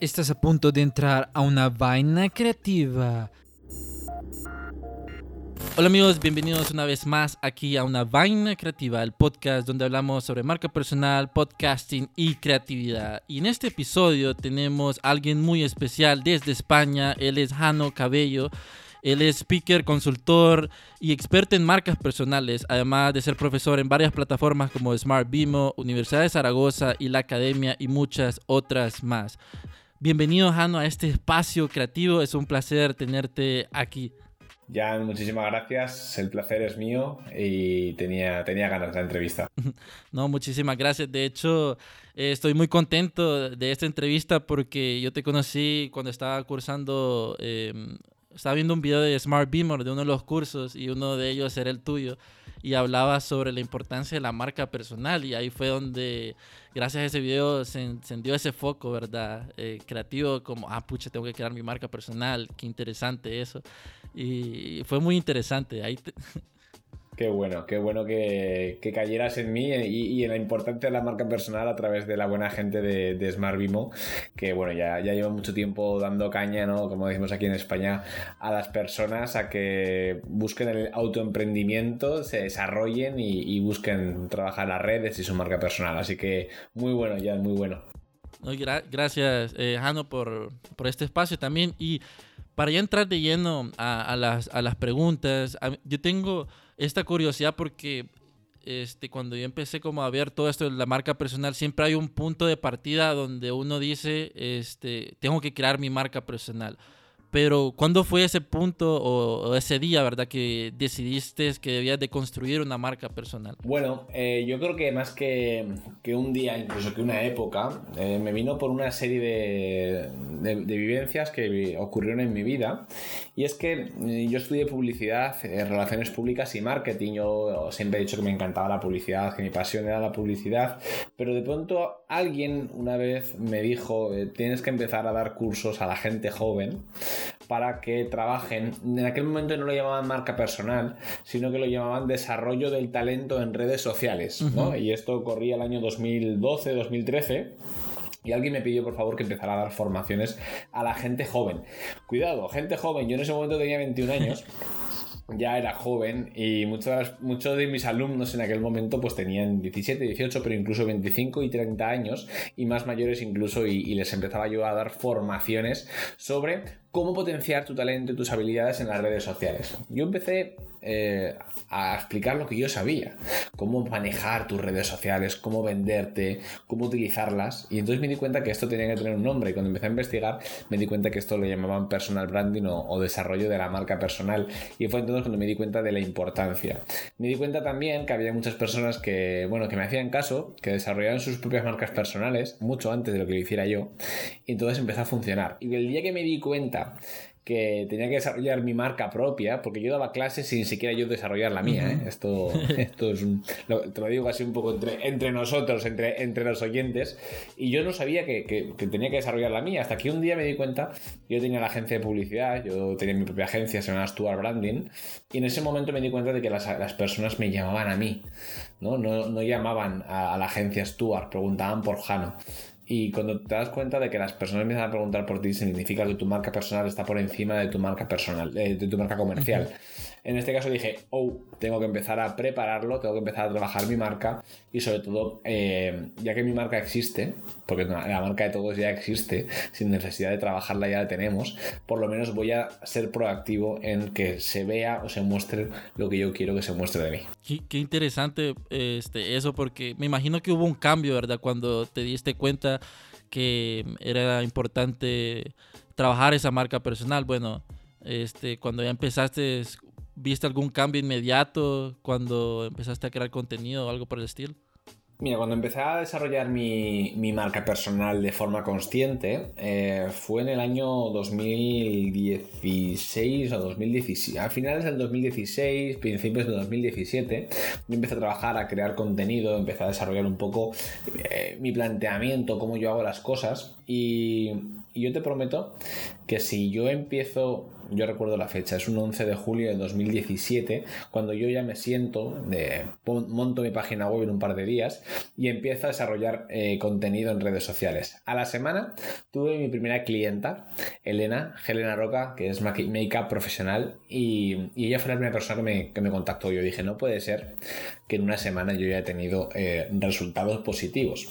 Estás a punto de entrar a una vaina creativa. Hola amigos, bienvenidos una vez más aquí a una vaina creativa, el podcast donde hablamos sobre marca personal, podcasting y creatividad. Y en este episodio tenemos a alguien muy especial desde España, él es Jano Cabello. Él es speaker, consultor y experto en marcas personales, además de ser profesor en varias plataformas como Smart Bimo, Universidad de Zaragoza y la Academia y muchas otras más. Bienvenido, Jano, a este espacio creativo. Es un placer tenerte aquí. Jan, muchísimas gracias. El placer es mío y tenía, tenía ganas de la entrevista. No, muchísimas gracias. De hecho, eh, estoy muy contento de esta entrevista porque yo te conocí cuando estaba cursando em, estaba viendo un video de Smart Beamer de uno de los cursos y uno de ellos era el tuyo y hablaba sobre la importancia de la marca personal y ahí fue donde gracias a ese video se encendió ese foco, ¿verdad? Eh, creativo como, ah, pucha, tengo que crear mi marca personal, qué interesante eso. Y fue muy interesante. Ahí Qué bueno, qué bueno que, cayeras en mí y, en la importancia de la marca personal a través de la buena gente de, de Smart Vimo, que bueno, ya, lleva mucho tiempo dando caña, ¿no? Como decimos aquí en España, a las personas a que busquen el autoemprendimiento, se desarrollen y, busquen trabajar las redes y su marca personal. Así que muy bueno, ya, muy bueno. gracias, eh, Jano, por, este espacio también. Y para ya entrar de lleno a las preguntas, yo tengo esta curiosidad porque este, cuando yo empecé como a ver todo esto de la marca personal, siempre hay un punto de partida donde uno dice, este, tengo que crear mi marca personal. Pero ¿cuándo fue ese punto o, ese día, verdad, que decidiste que debías de construir una marca personal? Bueno, eh, yo creo que más que, que, un día, incluso que una época, eh, me vino por una serie de, de, vivencias que ocurrieron en mi vida. Y es que eh, yo estudié publicidad, relaciones públicas y marketing. Yo siempre he dicho que me encantaba la publicidad, que mi pasión era la publicidad. Pero de pronto alguien una vez me dijo, tienes que empezar a dar cursos a la gente joven para que trabajen. En aquel momento no lo llamaban marca personal, sino que lo llamaban desarrollo del talento en redes sociales. Y esto ocurría el año 2012-2013. Y alguien me pidió por favor que empezara a dar formaciones a la gente joven. Cuidado, gente joven, yo en ese momento tenía 21 años. ya era joven y muchos, muchos de mis alumnos en aquel momento pues tenían 17, 18, pero incluso 25 y 30 años y más mayores incluso y, y les empezaba yo a dar formaciones sobre cómo potenciar tu talento y tus habilidades en las redes sociales. Yo empecé eh, a explicar lo que yo sabía, cómo manejar tus redes sociales, cómo venderte, cómo utilizarlas. Y entonces me di cuenta que esto tenía que tener un nombre. Y cuando empecé a investigar, me di cuenta que esto lo llamaban personal branding o, desarrollo de la marca personal. Y fue entonces cuando me di cuenta de la importancia. Me di cuenta también que había muchas personas que, bueno, que me hacían caso, que desarrollaban sus propias marcas personales mucho antes de lo que lo hiciera yo. Y entonces empezó a funcionar. Y el día que me di cuenta que tenía que desarrollar mi marca propia, porque yo daba clases sin siquiera yo desarrollar la mía. ¿eh? Esto, esto es un, te lo digo así un poco entre, entre nosotros, entre, entre los oyentes, y yo no sabía que, que, tenía que desarrollar la mía, hasta que un día me di cuenta, yo tenía la agencia de publicidad, yo tenía mi propia agencia, se llama Stuart Branding, y en ese momento me di cuenta de que las, las personas me llamaban a mí, no, no, no llamaban a, a la agencia Stuart, preguntaban por Jano. Y cuando te das cuenta de que las personas empiezan a preguntar por ti, significa que tu marca personal está por encima de tu marca personal, eh, de tu marca comercial. En este caso dije, oh, tengo que empezar a prepararlo, tengo que empezar a trabajar mi marca y sobre todo, eh, ya que mi marca existe, porque la marca de todos ya existe, sin necesidad de trabajarla ya la tenemos, por lo menos voy a ser proactivo en que se vea o se muestre lo que yo quiero que se muestre de mí. Qué, interesante este, eso, porque me imagino que hubo un cambio, ¿verdad? Cuando te diste cuenta que era importante trabajar esa marca personal. Bueno, este, cuando ya empezaste ¿Viste algún cambio inmediato cuando empezaste a crear contenido o algo por el estilo? Mira, cuando empecé a desarrollar mi, marca personal de forma consciente, eh, fue en el año 2016 o 2017. A finales del 2016, principios del 2017, yo empecé a trabajar, a crear contenido, empecé a desarrollar un poco eh, mi planteamiento, cómo yo hago las cosas y, y yo te prometo que si yo empiezo yo recuerdo la fecha, es un 11 de julio de 2017, cuando yo ya me siento, de, monto mi página web en un par de días y empiezo a desarrollar eh, contenido en redes sociales. A la semana tuve mi primera clienta, Elena, Helena Roca, que es make-up profesional, y, ella fue la primera persona que me, que me contactó. Yo dije, no puede ser que en una semana yo ya he tenido eh, resultados positivos.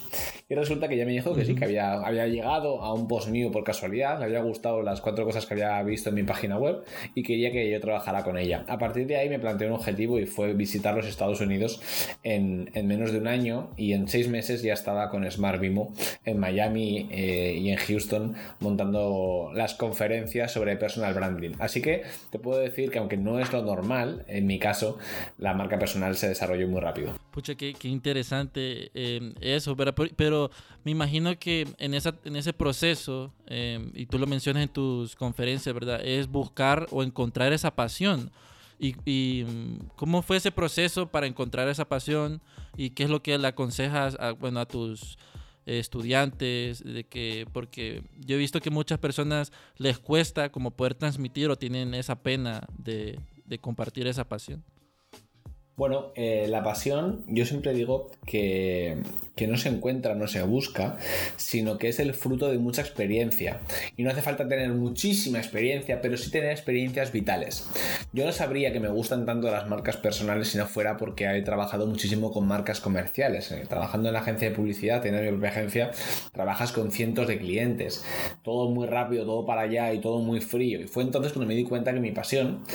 Y resulta que ella me dijo que sí, que había, había llegado a un post mío por casualidad, le había gustado las cuatro cosas que había visto en mi página web y quería que yo trabajara con ella. A partir de ahí me planteé un objetivo y fue visitar los Estados Unidos en, en menos de un año y en seis meses ya estaba con Smart Vimo en Miami eh, y en Houston montando las conferencias sobre personal branding. Así que te puedo decir que aunque no es lo normal, en mi caso, la marca personal se desarrolló muy rápido. Pucha, qué, qué interesante eh, eso, pero, pero, me imagino que en, esa, en ese proceso, eh, y tú lo mencionas en tus conferencias, ¿verdad? Es buscar o encontrar esa pasión. Y, y, cómo fue ese proceso para encontrar esa pasión y qué es lo que le aconsejas a, bueno, a tus estudiantes, de que, porque yo he visto que muchas personas les cuesta como poder transmitir o tienen esa pena de, de compartir esa pasión. Bueno, eh, la pasión, yo siempre digo que, no se encuentra, no se busca, sino que es el fruto de mucha experiencia. Y no hace falta tener muchísima experiencia, pero sí tener experiencias vitales. Yo no sabría que me gustan tanto las marcas personales si no fuera porque he trabajado muchísimo con marcas comerciales. Eh, trabajando en la agencia de publicidad, teniendo mi propia agencia, trabajas con cientos de clientes. Todo muy rápido, todo para allá y todo muy frío. Y fue entonces cuando me di cuenta que mi pasión,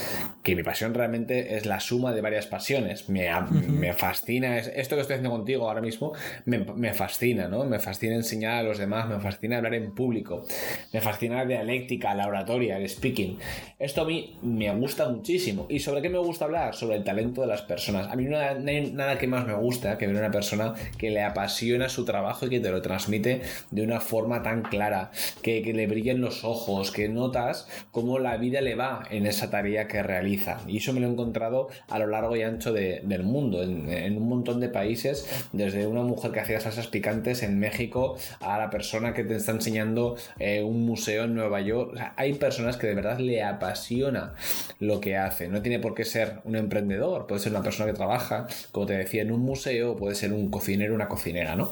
que mi pasión realmente es la suma de varias pasiones me, fascina, esto que estoy haciendo contigo ahora mismo me, fascina, ¿no? Me fascina enseñar a los demás, me fascina hablar en público, me fascina la dialéctica, la oratoria, el speaking. Esto a mí me gusta muchísimo. ¿Y sobre qué me gusta hablar? Sobre el talento de las personas. A mí no hay nada que más me gusta que ver una persona que le apasiona su trabajo y que te lo transmite de una forma tan clara, que, que le brillen los ojos, que notas cómo la vida le va en esa tarea que realiza. Y eso me lo he encontrado a lo largo y ancho de, del mundo, en, un montón de países, desde una mujer que hacía salsas picantes en México a la persona que te está enseñando eh, un museo en Nueva York. hay personas que de verdad le apasiona lo que hace. No tiene por qué ser un emprendedor, puede ser una persona que trabaja, como te decía, en un museo, puede ser un cocinero, una cocinera, ¿no?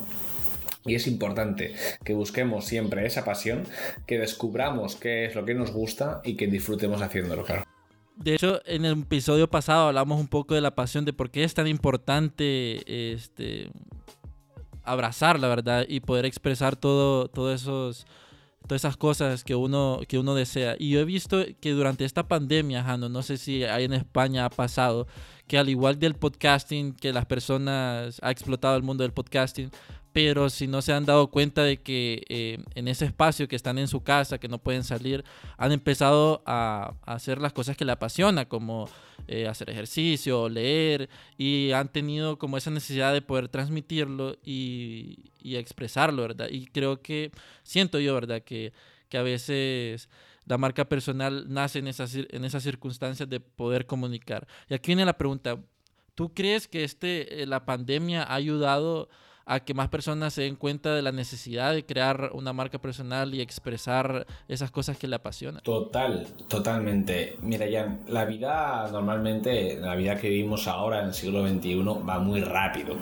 Y es importante que busquemos siempre esa pasión, que descubramos qué es lo que nos gusta y que disfrutemos haciéndolo, claro. De hecho, en el episodio pasado hablamos un poco de la pasión, de por qué es tan importante este, abrazar, la verdad, y poder expresar todo, esos, todas esas cosas que uno, que uno desea. Y yo he visto que durante esta pandemia, Jano, no sé si ahí en España ha pasado, que al igual del podcasting, que las personas, ha explotado el mundo del podcasting, pero si no se han dado cuenta de que eh, en ese espacio que están en su casa, que no pueden salir, han empezado a, hacer las cosas que le apasiona, como eh, hacer ejercicio, leer, y han tenido como esa necesidad de poder transmitirlo y, expresarlo, ¿verdad? Y creo que, siento yo, ¿verdad? Que, que a veces la marca personal nace en esas, en esas circunstancias de poder comunicar. Y aquí viene la pregunta, ¿tú crees que este, eh, la pandemia ha ayudado a que más personas se den cuenta de la necesidad de crear una marca personal y expresar esas cosas que le apasionan. Total, totalmente. Mira, ya la vida normalmente, la vida que vivimos ahora en el siglo XXI va muy rápido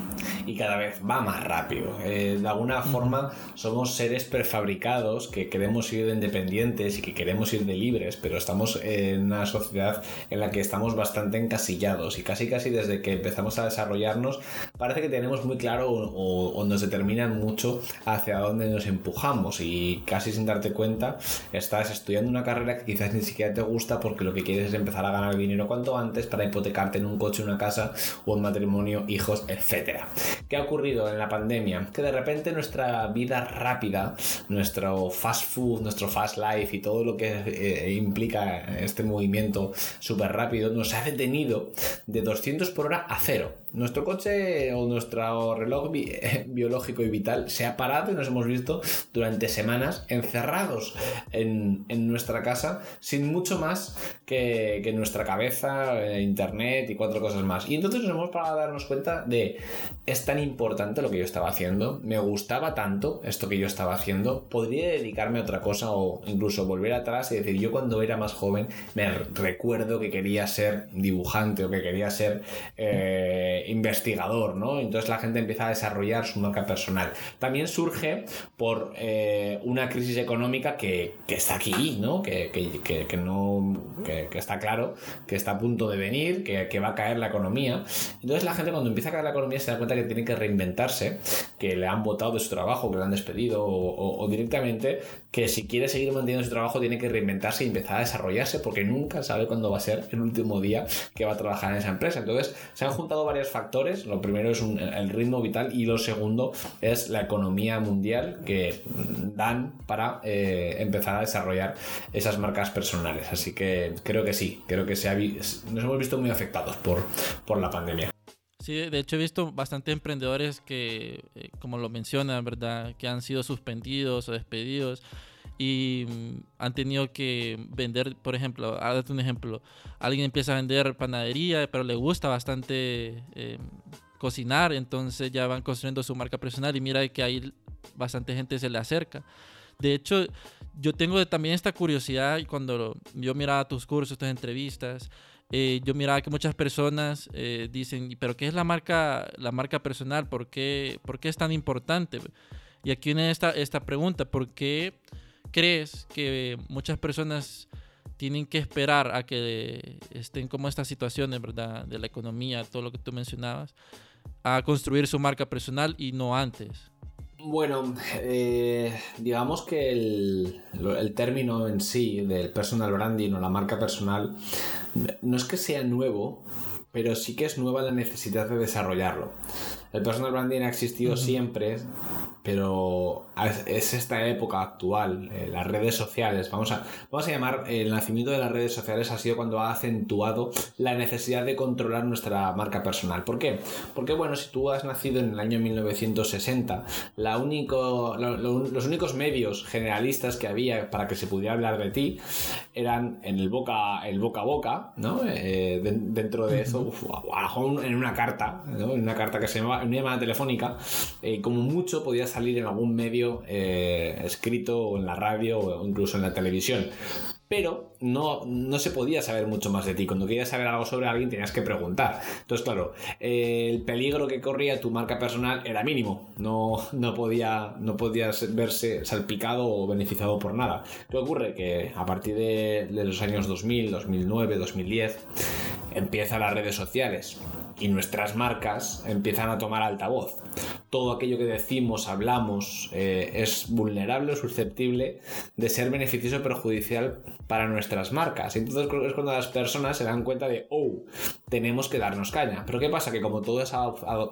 y cada vez va más rápido. Eh, de alguna forma somos seres prefabricados que queremos ir de independientes y que queremos ir de libres, pero estamos en una sociedad en la que estamos bastante encasillados y casi casi desde que empezamos a desarrollarnos parece que tenemos muy claro o nos determinan mucho hacia dónde nos empujamos y casi sin darte cuenta estás estudiando una carrera que quizás ni siquiera te gusta porque lo que quieres es empezar a ganar dinero cuanto antes para hipotecarte en un coche, una casa o un matrimonio, hijos, etc. ¿Qué ha ocurrido en la pandemia? Que de repente nuestra vida rápida, nuestro fast food, nuestro fast life y todo lo que eh, implica este movimiento súper rápido nos ha detenido de 200 por hora a cero. nuestro coche o nuestro reloj biológico y vital se ha parado y nos hemos visto durante semanas encerrados en, nuestra casa sin mucho más que, que nuestra cabeza, eh, internet y cuatro cosas más. Y entonces nos hemos parado a darnos cuenta de es tan importante lo que yo estaba haciendo, me gustaba tanto esto que yo estaba haciendo, podría dedicarme a otra cosa o incluso volver atrás y decir yo cuando era más joven me recuerdo que quería ser dibujante o que quería ser eh, investigador, ¿no? Entonces la gente empieza a desarrollar su marca personal. También surge por eh, una crisis económica que, está aquí, ¿no? Que, no que, está claro, que está a punto de venir, que, va a caer la economía. Entonces la gente cuando empieza a caer la economía se da cuenta que tiene que reinventarse, que le han votado de su trabajo, que le han despedido o, o directamente que si quiere seguir manteniendo su trabajo tiene que reinventarse y empezar a desarrollarse porque nunca sabe cuándo va a ser el último día que va a trabajar en esa empresa. Entonces se han juntado varios factores. Lo primero es el ritmo vital y lo segundo es la economía mundial que dan para eh, empezar a desarrollar esas marcas personales. Así que creo que sí, creo que nos hemos visto muy afectados por, por la pandemia. Sí, de hecho he visto bastante emprendedores que, eh, como lo mencionan, ¿verdad? Que han sido suspendidos o despedidos y mm, han tenido que vender, por ejemplo, darte un ejemplo, alguien empieza a vender panadería, pero le gusta bastante eh, cocinar, entonces ya van construyendo su marca personal y mira que ahí bastante gente se le acerca. De hecho, yo tengo también esta curiosidad y cuando yo miraba tus cursos, tus entrevistas, eh, yo miraba que muchas personas eh, dicen, pero ¿qué es la marca, la marca personal? ¿Por qué, ¿Por qué es tan importante? Y aquí viene esta, esta pregunta, ¿por qué crees que muchas personas tienen que esperar a que estén como estas situaciones, ¿verdad? De la economía, todo lo que tú mencionabas, a construir su marca personal y no antes? Bueno, eh, digamos que el, el, término en sí del personal branding o la marca personal no es que sea nuevo, pero sí que es nueva la necesidad de desarrollarlo. El personal branding ha existido siempre, pero es esta época actual, eh, las redes sociales, vamos a, vamos a llamar, el nacimiento de las redes sociales ha sido cuando ha acentuado la necesidad de controlar nuestra marca personal. ¿Por qué? Porque bueno, si tú has nacido en el año 1960, la único, los únicos medios generalistas que había para que se pudiera hablar de ti eran en el boca, el boca a boca, ¿no? Eh, dentro de eso, en una carta, ¿no? en una carta que se llamaba, en una llamada telefónica, eh, como mucho podías salir en algún medio eh, escrito o en la radio o incluso en la televisión. Pero no, no se podía saber mucho más de ti. Cuando querías saber algo sobre alguien tenías que preguntar. Entonces, claro, el peligro que corría tu marca personal era mínimo. No, no, podía, no podías verse salpicado o beneficiado por nada. ¿Qué ocurre? Que a partir de, de los años 2000, 2009, 2010, empiezan las redes sociales y nuestras marcas empiezan a tomar altavoz. Todo aquello que decimos, hablamos, eh, es vulnerable o susceptible de ser beneficioso o perjudicial para nuestras marcas. Entonces creo que es cuando las personas se dan cuenta de, oh, tenemos que darnos caña. Pero ¿qué pasa? Que como todas,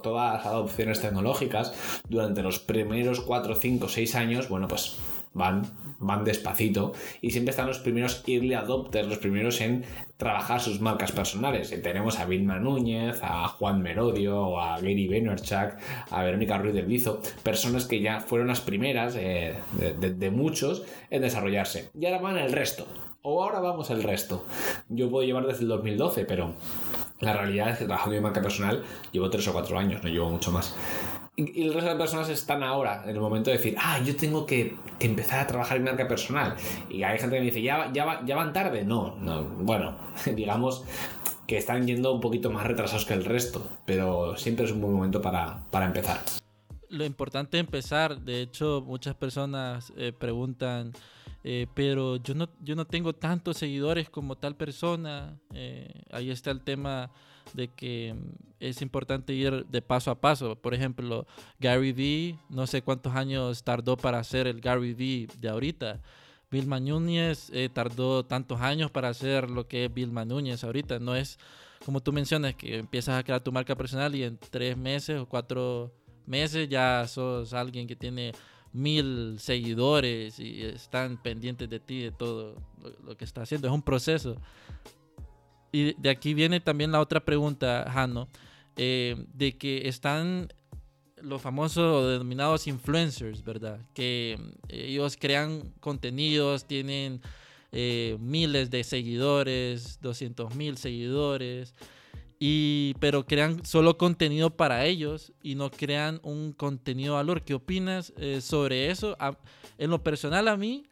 todas las adopciones tecnológicas, durante los primeros 4, 5, 6 años, bueno, pues van, van despacito y siempre están los primeros early adopters, los primeros en trabajar sus marcas personales. tenemos a Vilma Núñez, a Juan Merodio, a Gary Vaynerchuk, a Verónica Ruiz del Bizo, personas que ya fueron las primeras eh, de, muchos en desarrollarse. Y ahora van el resto. O ahora vamos el resto. Yo puedo llevar desde el 2012, pero la realidad es que trabajando en marca personal llevo 3 o 4 años, no llevo mucho más. Y el resto de personas están ahora, en el momento de decir, ah, yo tengo que, empezar a trabajar en marca personal. Y hay gente que me dice, ¿ya, ya, ya van tarde? No, no, bueno, digamos que están yendo un poquito más retrasados que el resto, pero siempre es un buen momento para, empezar. Lo importante es empezar, de hecho muchas personas eh, preguntan, eh, pero yo no, yo no tengo tantos seguidores como tal persona, eh, ahí está el tema de que mm, es importante ir de paso a paso. Por ejemplo, Gary Vee, no sé cuántos años tardó para hacer el Gary Vee de ahorita. Bill Núñez eh, tardó tantos años para hacer lo que es Bill Núñez ahorita. No es como tú mencionas que empiezas a crear tu marca personal y en tres meses o cuatro meses ya sos alguien que tiene mil seguidores y están pendientes de ti, de todo lo, lo que está haciendo. Es un proceso. Y de aquí viene también la otra pregunta, Jano. eh, de que están los famosos denominados influencers, ¿verdad? Que ellos crean contenidos, tienen miles de seguidores, 200 mil seguidores, y, pero crean solo contenido para ellos y no crean un contenido de valor. ¿Qué opinas sobre eso? en lo personal a mí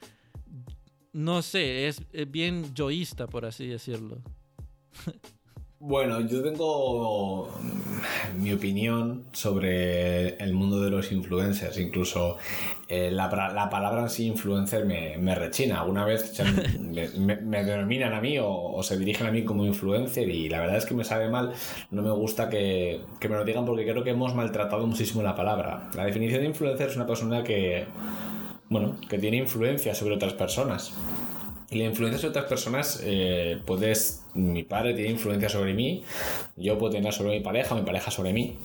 no sé, es, bien yoísta, por así decirlo. Bueno, yo tengo mm, mi opinión sobre el mundo de los influencers. Incluso eh, la, palabra en sí influencer me, rechina. Alguna vez me, denominan a mí o, se dirigen a mí como influencer y la verdad es que me sabe mal. No me gusta que, que me lo digan porque creo que hemos maltratado muchísimo la palabra. La definición de influencer es una persona que bueno, que tiene influencia sobre otras personas. La influencia sobre otras personas, eh, puedes, mi padre tiene influencia sobre mí, yo puedo tener sobre mi pareja, mi pareja sobre mí.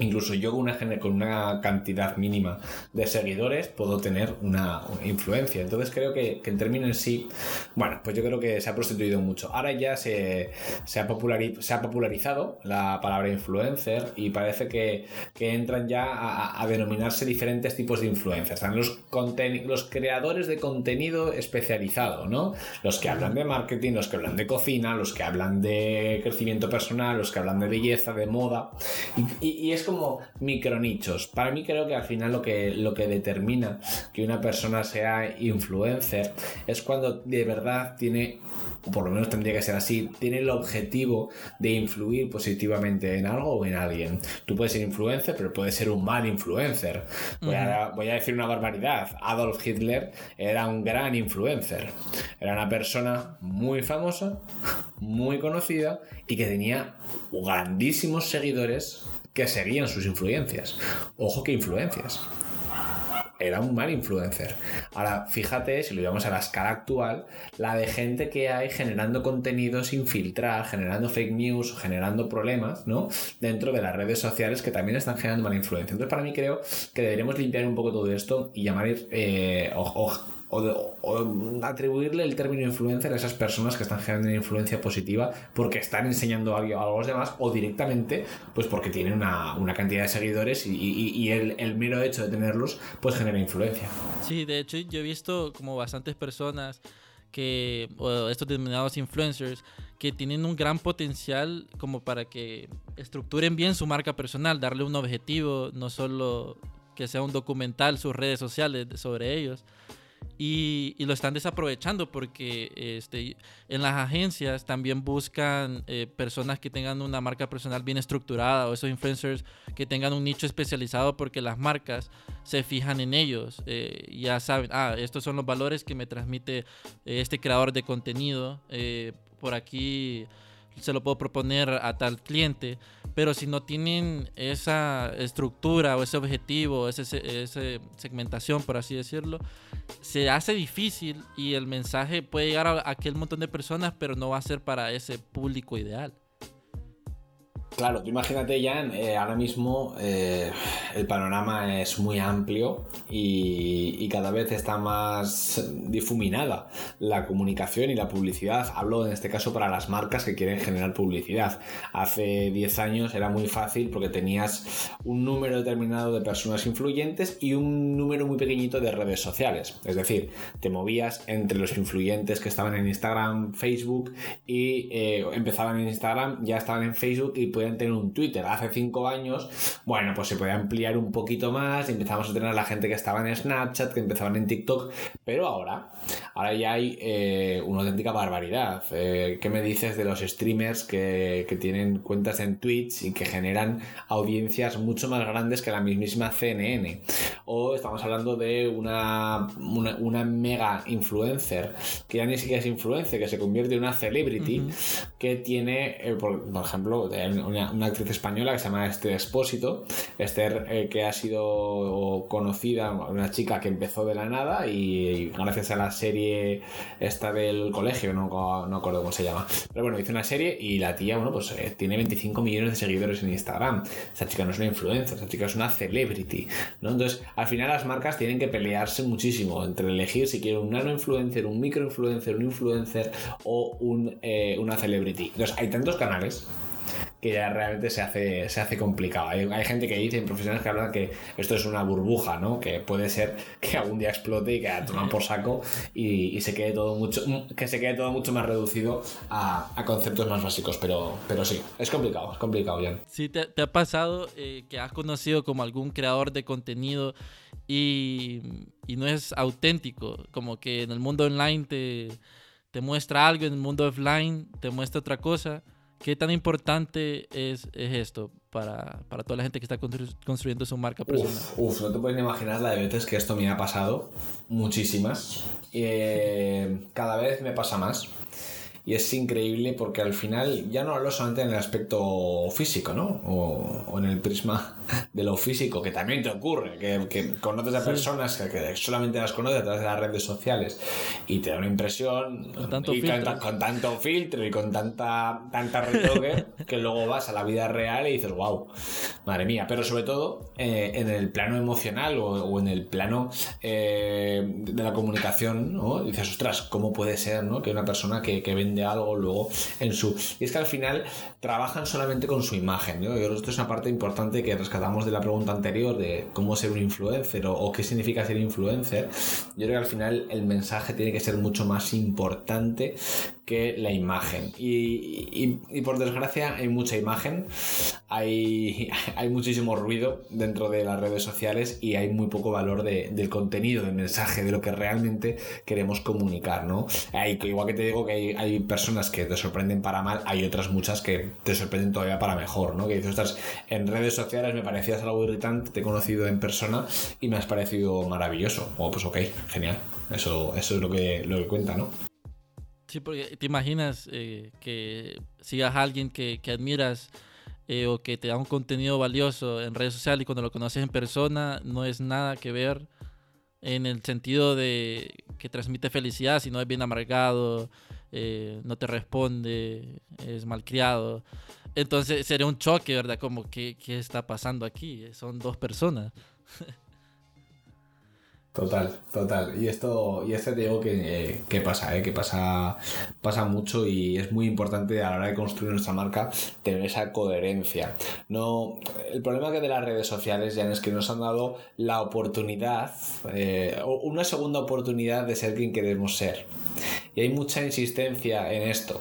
Incluso yo con una, con una cantidad mínima de seguidores puedo tener una, influencia. Entonces creo que, que, en términos en sí, bueno, pues yo creo que se ha prostituido mucho. Ahora ya se, se, ha, popularizado la palabra influencer y parece que, que entran ya a, a, denominarse diferentes tipos de influencers. Están los, los creadores de contenido especializado, ¿no? Los que hablan de marketing, los que hablan de cocina, los que hablan de crecimiento personal, los que hablan de belleza, de moda. Y, y, y es como micronichos. Para mí creo que al final lo que, lo que determina que una persona sea influencer es cuando de verdad tiene o por lo menos tendría que ser así, tiene el objetivo de influir positivamente en algo o en alguien. Tú puedes ser influencer, pero puedes ser un mal influencer. Voy, a, voy a decir una barbaridad. Adolf Hitler era un gran influencer. Era una persona muy famosa, muy conocida y que tenía grandísimos seguidores que seguían sus influencias. Ojo que influencias. Era un mal influencer. Ahora, fíjate, si lo llevamos a la escala actual, la de gente que hay generando contenido sin filtrar, generando fake news, generando problemas, ¿no? Dentro de las redes sociales que también están generando mala influencia. Entonces, para mí creo que deberíamos limpiar un poco todo esto y llamar eh, o, atribuirle el término influencer a esas personas que están generando una influencia positiva porque están enseñando algo a los demás o directamente pues porque tienen una, cantidad de seguidores y, el, mero hecho de tenerlos pues genera influencia. Sí, de hecho yo he visto como bastantes personas que, o estos denominados influencers, que tienen un gran potencial como para que estructuren bien su marca personal, darle un objetivo, no solo que sea un documental, sus redes sociales sobre ellos, y, lo están desaprovechando porque este, en las agencias también buscan eh, personas que tengan una marca personal bien estructurada o esos influencers que tengan un nicho especializado porque las marcas se fijan en ellos. Eh, ya saben, ah, estos son los valores que me transmite eh, este creador de contenido. por aquí se lo puedo proponer a tal cliente, pero si no tienen esa estructura o ese objetivo, esa ese segmentación, por así decirlo, se hace difícil y el mensaje puede llegar a aquel montón de personas, pero no va a ser para ese público ideal. Claro, tú imagínate, Jan, eh, ahora mismo eh, el panorama es muy amplio y, cada vez está más difuminada la comunicación y la publicidad. Hablo en este caso para las marcas que quieren generar publicidad. Hace 10 años era muy fácil porque tenías un número determinado de personas influyentes y un número muy pequeñito de redes sociales. Es decir, te movías entre los influyentes que estaban en Instagram, Facebook y eh, empezaban en Instagram, ya estaban en Facebook y podían tener un Twitter hace cinco años, bueno, pues se puede ampliar un poquito más empezamos a tener a la gente que estaba en Snapchat, que empezaban en TikTok, pero ahora, ahora ya hay eh, una auténtica barbaridad. Eh, ¿Qué me dices de los streamers que, que, tienen cuentas en Twitch y que generan audiencias mucho más grandes que la mismísima CNN? O estamos hablando de una, una, mega influencer, que ya ni siquiera es influencer, que se convierte en una celebrity, que tiene, eh, por, por, ejemplo, una, actriz española que se llama Esther Espósito, Esther eh, que ha sido conocida, una chica que empezó de la nada y, gracias a la serie esta del colegio, no, no acuerdo cómo se llama, pero bueno, hizo una serie y la tía, bueno, pues eh, tiene 25 millones de seguidores en Instagram. Esa chica no es una influencer, esa chica es una celebrity, ¿no? Entonces, al final las marcas tienen que pelearse muchísimo entre elegir si quieren un nano influencer, un micro influencer, un influencer o un, eh, una celebrity. Entonces, hay tantos canales que ya realmente se hace, se hace complicado. Hay, gente que dice, profesionales que hablan que esto es una burbuja, ¿no? Que puede ser que algún día explote y que toman por saco y, se quede todo mucho, que se quede todo mucho más reducido a, conceptos más básicos. Pero, pero sí, es complicado, es complicado, Jan. Sí, te, ha pasado eh, que has conocido como algún creador de contenido y, y no es auténtico, como que en el mundo online te, te muestra algo, en el mundo offline te muestra otra cosa. ¿Qué tan importante es, es esto para, para, toda la gente que está construyendo su marca personal? Uf, no te puedes imaginar la de veces que esto me ha pasado. Muchísimas. Eh, cada vez me pasa más y es increíble porque al final ya no hablo solamente en el aspecto físico, ¿no? O, en el prisma de lo físico, que también te ocurre, que, que conoces a personas que, solamente las conoces a través de las redes sociales y te da una impresión con tanto, y filtro. Con, tanto filtro y con tanta, tanta retoque que luego vas a la vida real y dices, wow, madre mía, pero sobre todo eh, en el plano emocional o, en el plano eh, de la comunicación, ¿no? dices, ostras, ¿cómo puede ser ¿no? que una persona que, que vende algo luego en su... Y es que al final trabajan solamente con su imagen. Yo creo que esto es una parte importante que rescatamos de la pregunta anterior de cómo ser un influencer o, qué significa ser influencer. Yo creo que al final el mensaje tiene que ser mucho más importante que la imagen. Y, por desgracia hay mucha imagen, hay, hay muchísimo ruido dentro de las redes sociales y hay muy poco valor del contenido, del mensaje, de lo que realmente queremos comunicar, ¿no? Hay, igual que te digo que hay, hay personas que te sorprenden para mal, hay otras muchas que te sorprenden todavía para mejor, ¿no? Que dices, estás en redes sociales me parecías algo irritante, te he conocido en persona y me has parecido maravilloso. O oh, pues ok, genial. Eso, eso es lo que, lo que cuenta, ¿no? Sí, porque te imaginas eh, que sigas a alguien que, que admiras eh, o que te da un contenido valioso en redes sociales y cuando lo conoces en persona no es nada que ver en el sentido de que transmite felicidad, sino es bien amargado, eh, no te responde, es malcriado. Entonces sería un choque, ¿verdad? Como, ¿qué, qué está pasando aquí? Son dos personas. Total, total. Y esto, y este te digo que, que pasa, ¿eh? que pasa, pasa mucho y es muy importante a la hora de construir nuestra marca tener esa coherencia. No, el problema que de las redes sociales ya es que nos han dado la oportunidad, eh, una segunda oportunidad de ser quien queremos ser. Y hay mucha insistencia en esto.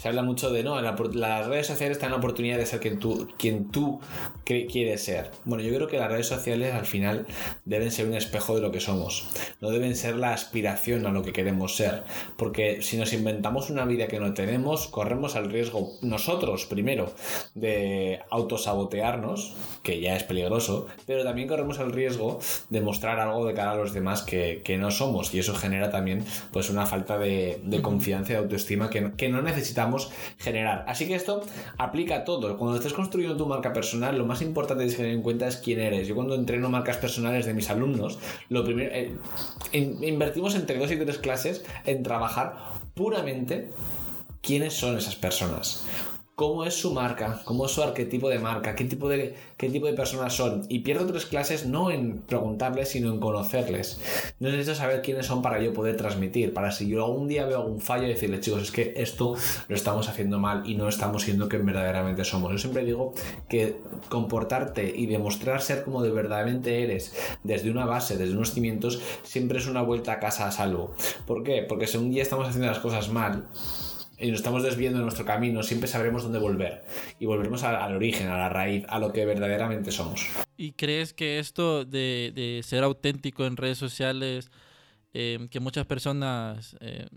Se habla mucho de, no, las redes sociales te dan la oportunidad de ser quien tú, quien tú quieres ser. Bueno, yo creo que las redes sociales al final deben ser un espejo de lo que somos. No deben ser la aspiración a lo que queremos ser. Porque si nos inventamos una vida que no tenemos, corremos el riesgo nosotros, primero, de autosabotearnos, que ya es peligroso, pero también corremos el riesgo de mostrar algo de cara a los demás que, que no somos. Y eso genera también pues una falta de, confianza y de autoestima que, que, no necesitamos generar. Así que esto aplica a todo. Cuando estés construyendo tu marca personal, lo más importante es tener en cuenta es quién eres. Yo cuando entreno marcas personales de mis alumnos, lo primero, eh, invertimos entre dos y tres clases en trabajar puramente quiénes son esas personas cómo es su marca, cómo es su arquetipo de marca, qué tipo de, qué tipo de personas son. Y pierdo tres clases no en preguntarles, sino en conocerles. No necesito saber quiénes son para yo poder transmitir, para si yo algún día veo algún fallo y decirle, chicos, es que esto lo estamos haciendo mal y no estamos siendo quien verdaderamente somos. Yo siempre digo que comportarte y demostrar ser como de verdaderamente eres desde una base, desde unos cimientos, siempre es una vuelta a casa a salvo. ¿Por qué? Porque si un día estamos haciendo las cosas mal, y nos estamos desviando de nuestro camino, siempre sabremos dónde volver. Y volveremos al, origen, a la raíz, a lo que verdaderamente somos. ¿Y crees que esto de, ser auténtico en redes sociales, em, que muchas personas eh,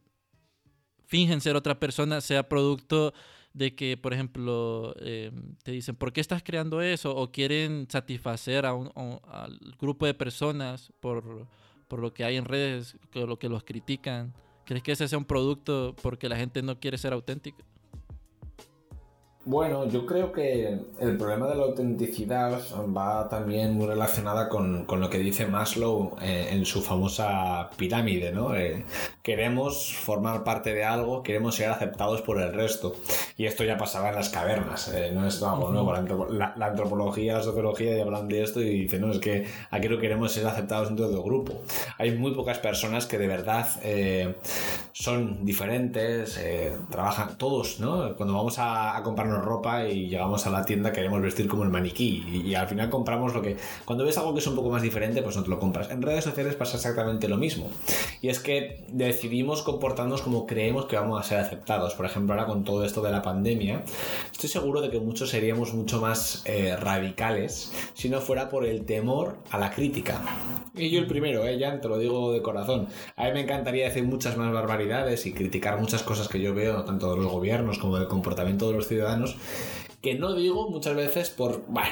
fingen ser otra persona, sea producto de que, por ejemplo, em, te dicen, ¿por qué estás creando eso? O quieren satisfacer a un, al grupo de personas por, por lo que hay en redes, por lo que los critican. ¿Crees que ese sea un producto porque la gente no quiere ser auténtica? Bueno, yo creo que el problema de la autenticidad va también muy relacionada con, lo que dice Maslow eh, en su famosa pirámide, ¿no? Eh, queremos formar parte de algo, queremos ser aceptados por el resto. Y esto ya pasaba en las cavernas, eh, no es algo nuevo. La, antropología, la sociología ya hablan de esto y dicen, no, es que aquí no queremos ser aceptados dentro del grupo. Hay muy pocas personas que de verdad son diferentes, eh, trabajan todos, ¿no? Cuando vamos a, comprarnos ropa y llegamos a la tienda queremos vestir como el maniquí y, al final compramos lo que... Cuando ves algo que es un poco más diferente, pues no te lo compras. En redes sociales pasa exactamente lo mismo. Y es que decidimos comportarnos como creemos que vamos a ser aceptados. Por ejemplo, ahora con todo esto de la pandemia, estoy seguro de que muchos seríamos mucho más eh, radicales si no fuera por el temor a la crítica. Y yo el primero, ¿eh? ya te lo digo de corazón. A mí me encantaría decir muchas más barbaridades y criticar muchas cosas que yo veo, tanto de los gobiernos como del comportamiento de los ciudadanos, que no digo muchas veces por, bueno,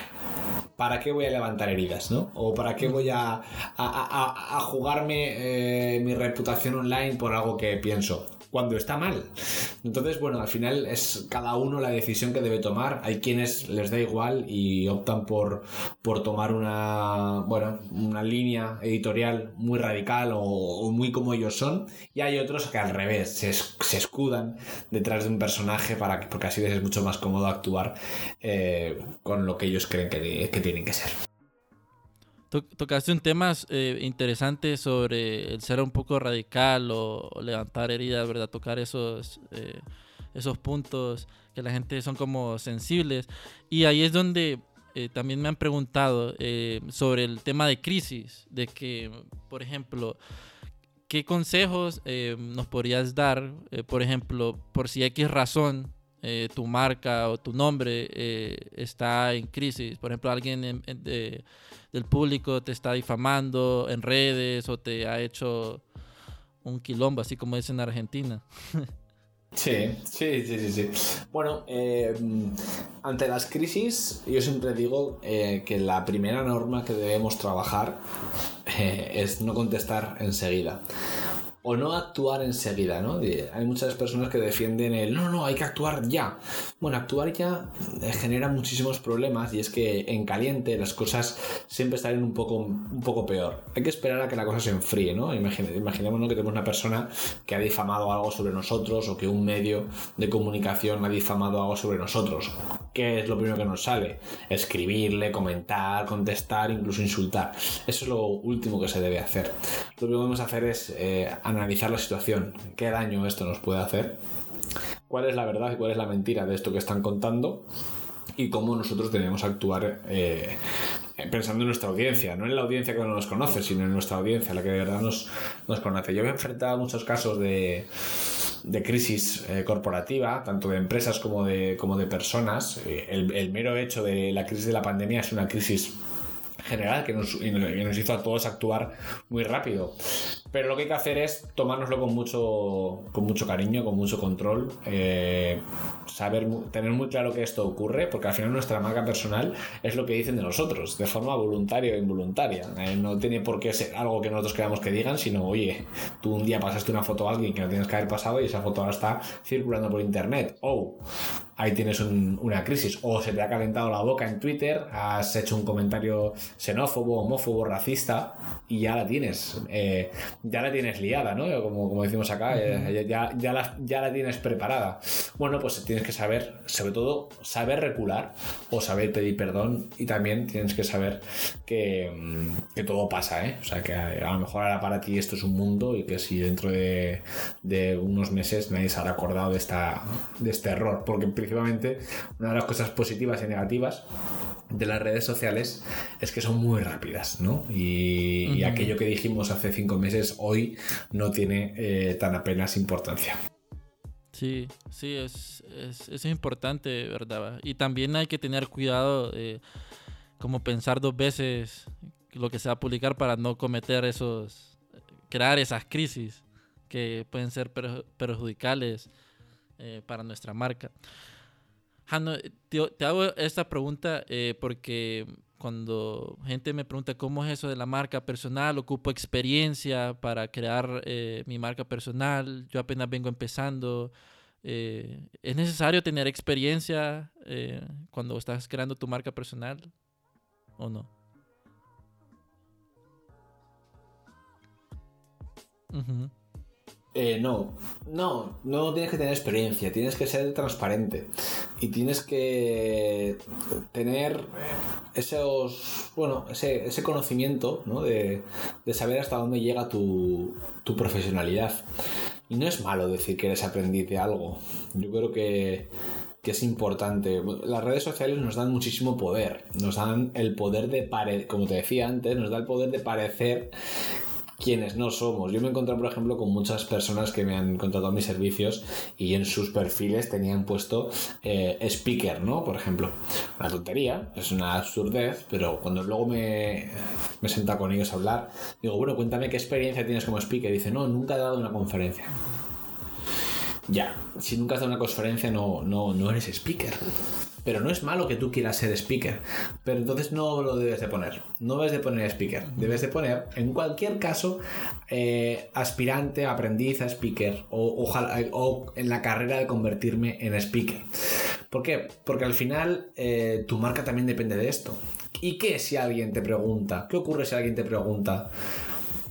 ¿para qué voy a levantar heridas, no? O ¿para qué voy a, a, jugarme eh, mi reputación online por algo que pienso? Cuando está mal. Entonces, bueno, al final es cada uno la decisión que debe tomar. Hay quienes les da igual y optan por, por tomar una, bueno, una línea editorial muy radical o, muy como ellos son. Y hay otros que al revés, se, se escudan detrás de un personaje para que, porque así les es mucho más cómodo actuar eh, con lo que ellos creen que, que tienen que ser tocaste un tema eh, interesante sobre el ser un poco radical o, levantar heridas, ¿verdad? Tocar esos, eh, esos puntos que la gente son como sensibles. Y ahí es donde eh, también me han preguntado sobre el tema de crisis, de que, por ejemplo, ¿qué consejos nos podrías dar, por ejemplo, por si X razón tu marca o tu nombre está en crisis? Por ejemplo, alguien de del público te está difamando en redes o te ha hecho un quilombo, así como es en Argentina. Sí, sí, sí, sí, Bueno, eh, ante las crisis, yo siempre digo eh, que la primera norma que debemos trabajar eh, es no contestar enseguida o no actuar enseguida, ¿no? Hay muchas personas que defienden el no, no, hay que actuar ya. Bueno, actuar ya eh, genera muchísimos problemas y es que en caliente las cosas siempre están un poco, un poco peor. Hay que esperar a que la cosa se enfríe, ¿no? imaginémonos que tenemos una persona que ha difamado algo sobre nosotros o que un medio de comunicación ha difamado algo sobre nosotros. ¿Qué es lo primero que nos sale? Escribirle, comentar, contestar, incluso insultar. Eso es lo último que se debe hacer. Lo que debemos hacer es eh, analizar la situación, qué daño esto nos puede hacer, cuál es la verdad y cuál es la mentira de esto que están contando y cómo nosotros debemos actuar eh, pensando en nuestra audiencia, no en la audiencia que no nos conoce, sino en nuestra audiencia, la que de verdad nos, conoce. Yo he enfrentado muchos casos de, de crisis eh, corporativa, tanto de empresas como de, personas. Eh, el, mero hecho de la crisis de la pandemia es una crisis general que nos, hizo a todos actuar muy rápido. Pero lo que hay que hacer es tomárnoslo con mucho, con mucho cariño, con mucho control, eh, saber, tener muy claro que esto ocurre, porque al final nuestra marca personal es lo que dicen de nosotros, de forma voluntaria o involuntaria. Eh, no tiene por qué ser algo que nosotros queramos que digan, sino, oye, tú un día pasaste una foto a alguien que no tienes que haber pasado y esa foto ahora está circulando por internet. O ahí tienes una crisis. O se te ha calentado la boca en Twitter, has hecho un comentario xenófobo, homófobo, racista y ya la tienes. Eh, ya la tienes liada, ¿no? Como, como decimos acá, eh, ya, ya, la, ya la tienes preparada. Bueno, pues tienes que saber, sobre todo, saber recular o saber pedir perdón y también tienes que saber que, mm, que todo pasa, ¿eh? O sea, que a, lo mejor ahora para ti esto es un mundo y que si dentro de, de unos meses nadie se habrá acordado de, esta, de este error, porque principalmente una de las cosas positivas y negativas de las redes sociales es que son muy rápidas, ¿no? Y, aquello que dijimos hace cinco meses hoy no tiene eh, tan apenas importancia. Sí, sí, es, es, importante, ¿verdad? Y también hay que tener cuidado, eh, como pensar dos veces lo que se va a publicar para no cometer esos, crear esas crisis que pueden ser perjudicales eh, para nuestra marca. Hanno, te, hago esta pregunta eh, porque cuando gente me pregunta cómo es eso de la marca personal, ocupo experiencia para crear eh, mi marca personal, yo apenas vengo empezando. Eh, ¿Es necesario tener experiencia cuando estás creando tu marca personal o no? Eh, no, no, no tienes que tener experiencia, tienes que ser transparente y tienes que tener esos, bueno, ese, ese conocimiento ¿no? de, de, saber hasta dónde llega tu, tu profesionalidad. Y no es malo decir que eres aprendiz de algo. Yo creo que, que es importante. Las redes sociales nos dan muchísimo poder. Nos dan el poder de parecer, como te decía antes, nos da el poder de parecer quienes no somos. Yo me he encontrado, por ejemplo, con muchas personas que me han contratado mis servicios y en sus perfiles tenían puesto eh, speaker, ¿no? Por ejemplo. Una tontería, es una absurdez, pero cuando luego me, me he con ellos a hablar, digo, bueno, cuéntame qué experiencia tienes como speaker. Dice, no, nunca he dado una conferencia. Ya, si nunca has dado una conferencia no, no, no eres speaker. Pero no es malo que tú quieras ser speaker. Pero entonces no lo debes de poner. No debes de poner speaker. Debes de poner, en cualquier caso, eh, aspirante, aprendiz a speaker. O, ojalá, o en la carrera de convertirme en speaker. ¿Por qué? Porque al final eh, tu marca también depende de esto. ¿Y qué si alguien te pregunta? ¿Qué ocurre si alguien te pregunta?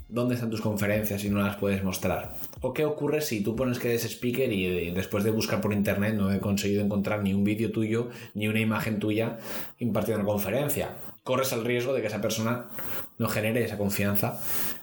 ¿Dónde están tus conferencias y no las puedes mostrar? ¿O qué ocurre si tú pones que eres speaker y después de buscar por internet no he conseguido encontrar ni un vídeo tuyo ni una imagen tuya impartiendo una conferencia? Corres el riesgo de que esa persona no genere esa confianza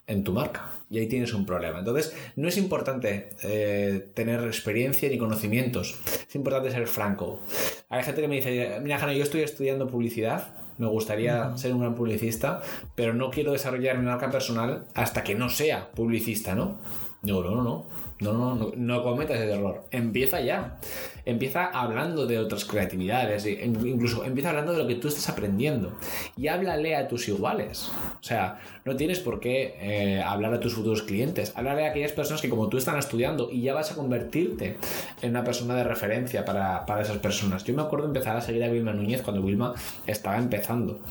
en tu marca. Y ahí tienes un problema. Entonces, no es importante eh, tener experiencia ni conocimientos. Es importante ser franco. Hay gente que me dice, mira, Jana, yo estoy estudiando publicidad me gustaría ser un gran publicista, pero no quiero desarrollar mi marca personal hasta que no sea publicista, ¿no? No, no, no. No, no, no, no cometas ese error. Empieza ya. Empieza hablando de otras creatividades. Incluso empieza hablando de lo que tú estás aprendiendo. Y háblale a tus iguales. O sea, no tienes por qué eh, hablar a tus futuros clientes. Háblale a aquellas personas que como tú están estudiando y ya vas a convertirte en una persona de referencia para, esas personas. Yo me acuerdo empezar a seguir a Vilma Núñez cuando Vilma estaba empezando.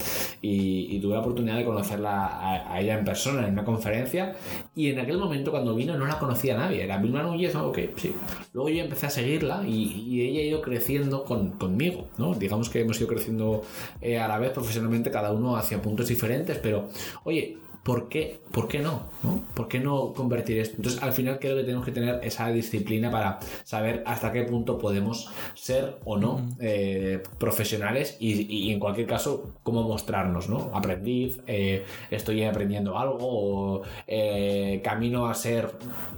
Y, tuve la oportunidad de conocerla a, ella en persona en una conferencia. Y en aquel momento cuando vino no la conocía nadie. Era Vilma Núñez, ok, sí. Luego yo empecé a seguirla y, ella ha ido creciendo conmigo, ¿no? Digamos que hemos ido creciendo eh, a la vez profesionalmente, cada uno hacia puntos diferentes, pero oye, ¿por qué, ¿por qué no, no? ¿Por qué no convertir esto? Entonces, al final creo que tenemos que tener esa disciplina para saber hasta qué punto podemos ser o no eh, profesionales y, en cualquier caso, cómo mostrarnos, ¿no? Aprendiz, eh, estoy aprendiendo algo, o eh, camino a ser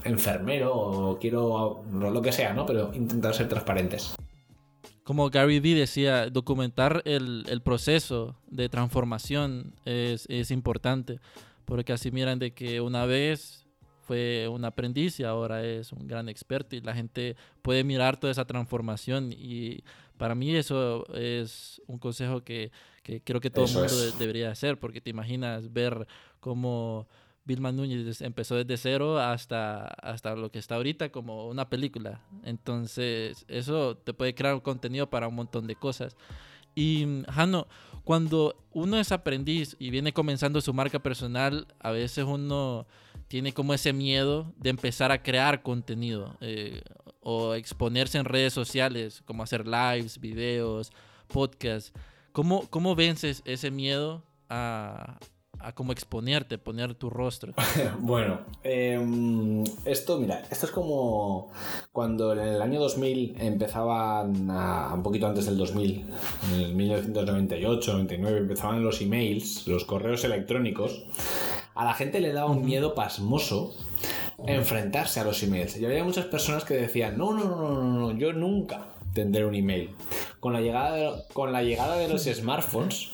enfermero, o quiero lo que sea, ¿no? Pero intentar ser transparentes como Gary Vee decía, documentar el, el proceso de transformación es, es, importante porque así miran de que una vez fue un aprendiz y ahora es un gran experto y la gente puede mirar toda esa transformación y para mí eso es un consejo que, que creo que todo el mundo debería hacer porque te imaginas ver cómo Vilma Núñez empezó desde cero hasta, hasta lo que está ahorita como una película. Entonces, eso te puede crear un contenido para un montón de cosas. Y, Jano, cuando uno es aprendiz y viene comenzando su marca personal, a veces uno tiene como ese miedo de empezar a crear contenido eh, o exponerse en redes sociales, como hacer lives, videos, podcasts. ¿Cómo, cómo vences ese miedo a, a cómo exponerte, poner tu rostro. bueno, em, esto, mira, esto es como cuando en el año 2000 empezaban, un poquito antes del 2000, en el 1998, 99, empezaban los emails, los correos electrónicos. A la gente le daba un miedo pasmoso enfrentarse a los emails. Y había muchas personas que decían, no, no, no, no, no, yo nunca tendré un email. Con la llegada con la llegada de los smartphones,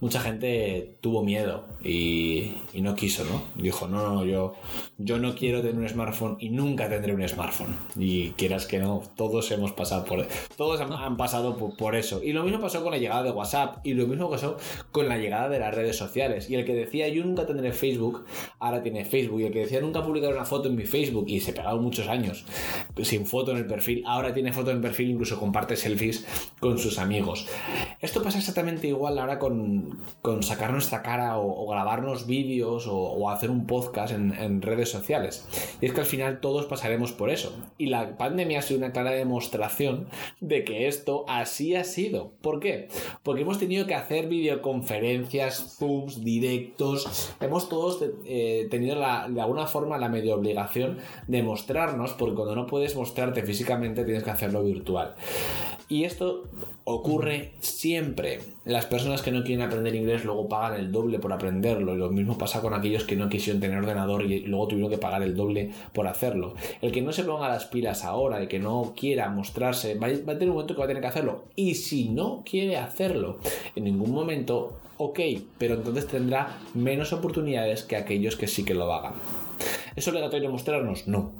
mucha gente tuvo miedo y, no quiso, ¿no? Dijo, no, no, yo, yo no quiero tener un smartphone y nunca tendré un smartphone. Y quieras que no, todos hemos pasado por todos han, pasado por, eso. Y lo mismo pasó con la llegada de WhatsApp y lo mismo pasó con la llegada de las redes sociales. Y el que decía yo nunca tendré Facebook, ahora tiene Facebook. Y el que decía nunca publicar una foto en mi Facebook y se pegaba muchos años sin foto en el perfil, ahora tiene foto en el perfil, incluso comparte selfies con sus amigos. Esto pasa exactamente igual ahora con, con sacar nuestra cara o, grabarnos vídeos o, hacer un podcast en, redes sociales. Y es que al final todos pasaremos por eso. Y la pandemia ha sido una clara demostración de que esto así ha sido. ¿Por qué? Porque hemos tenido que hacer videoconferencias, zooms, directos. Hemos todos eh, tenido de alguna forma la medio obligación de mostrarnos, porque cuando no puedes mostrarte físicamente tienes que hacerlo virtual. Y esto ocurre siempre. Las personas que no quieren aprender inglés luego pagan el doble por aprenderlo. Y lo mismo pasa con aquellos que no quisieron tener ordenador y luego tuvieron que pagar el doble por hacerlo. El que no se ponga las pilas ahora, el que no quiera mostrarse, va a tener un momento que va a tener que hacerlo. Y si no quiere hacerlo en ningún momento, ok, pero entonces tendrá menos oportunidades que aquellos que sí que lo hagan. ¿Es obligatorio mostrarnos? No.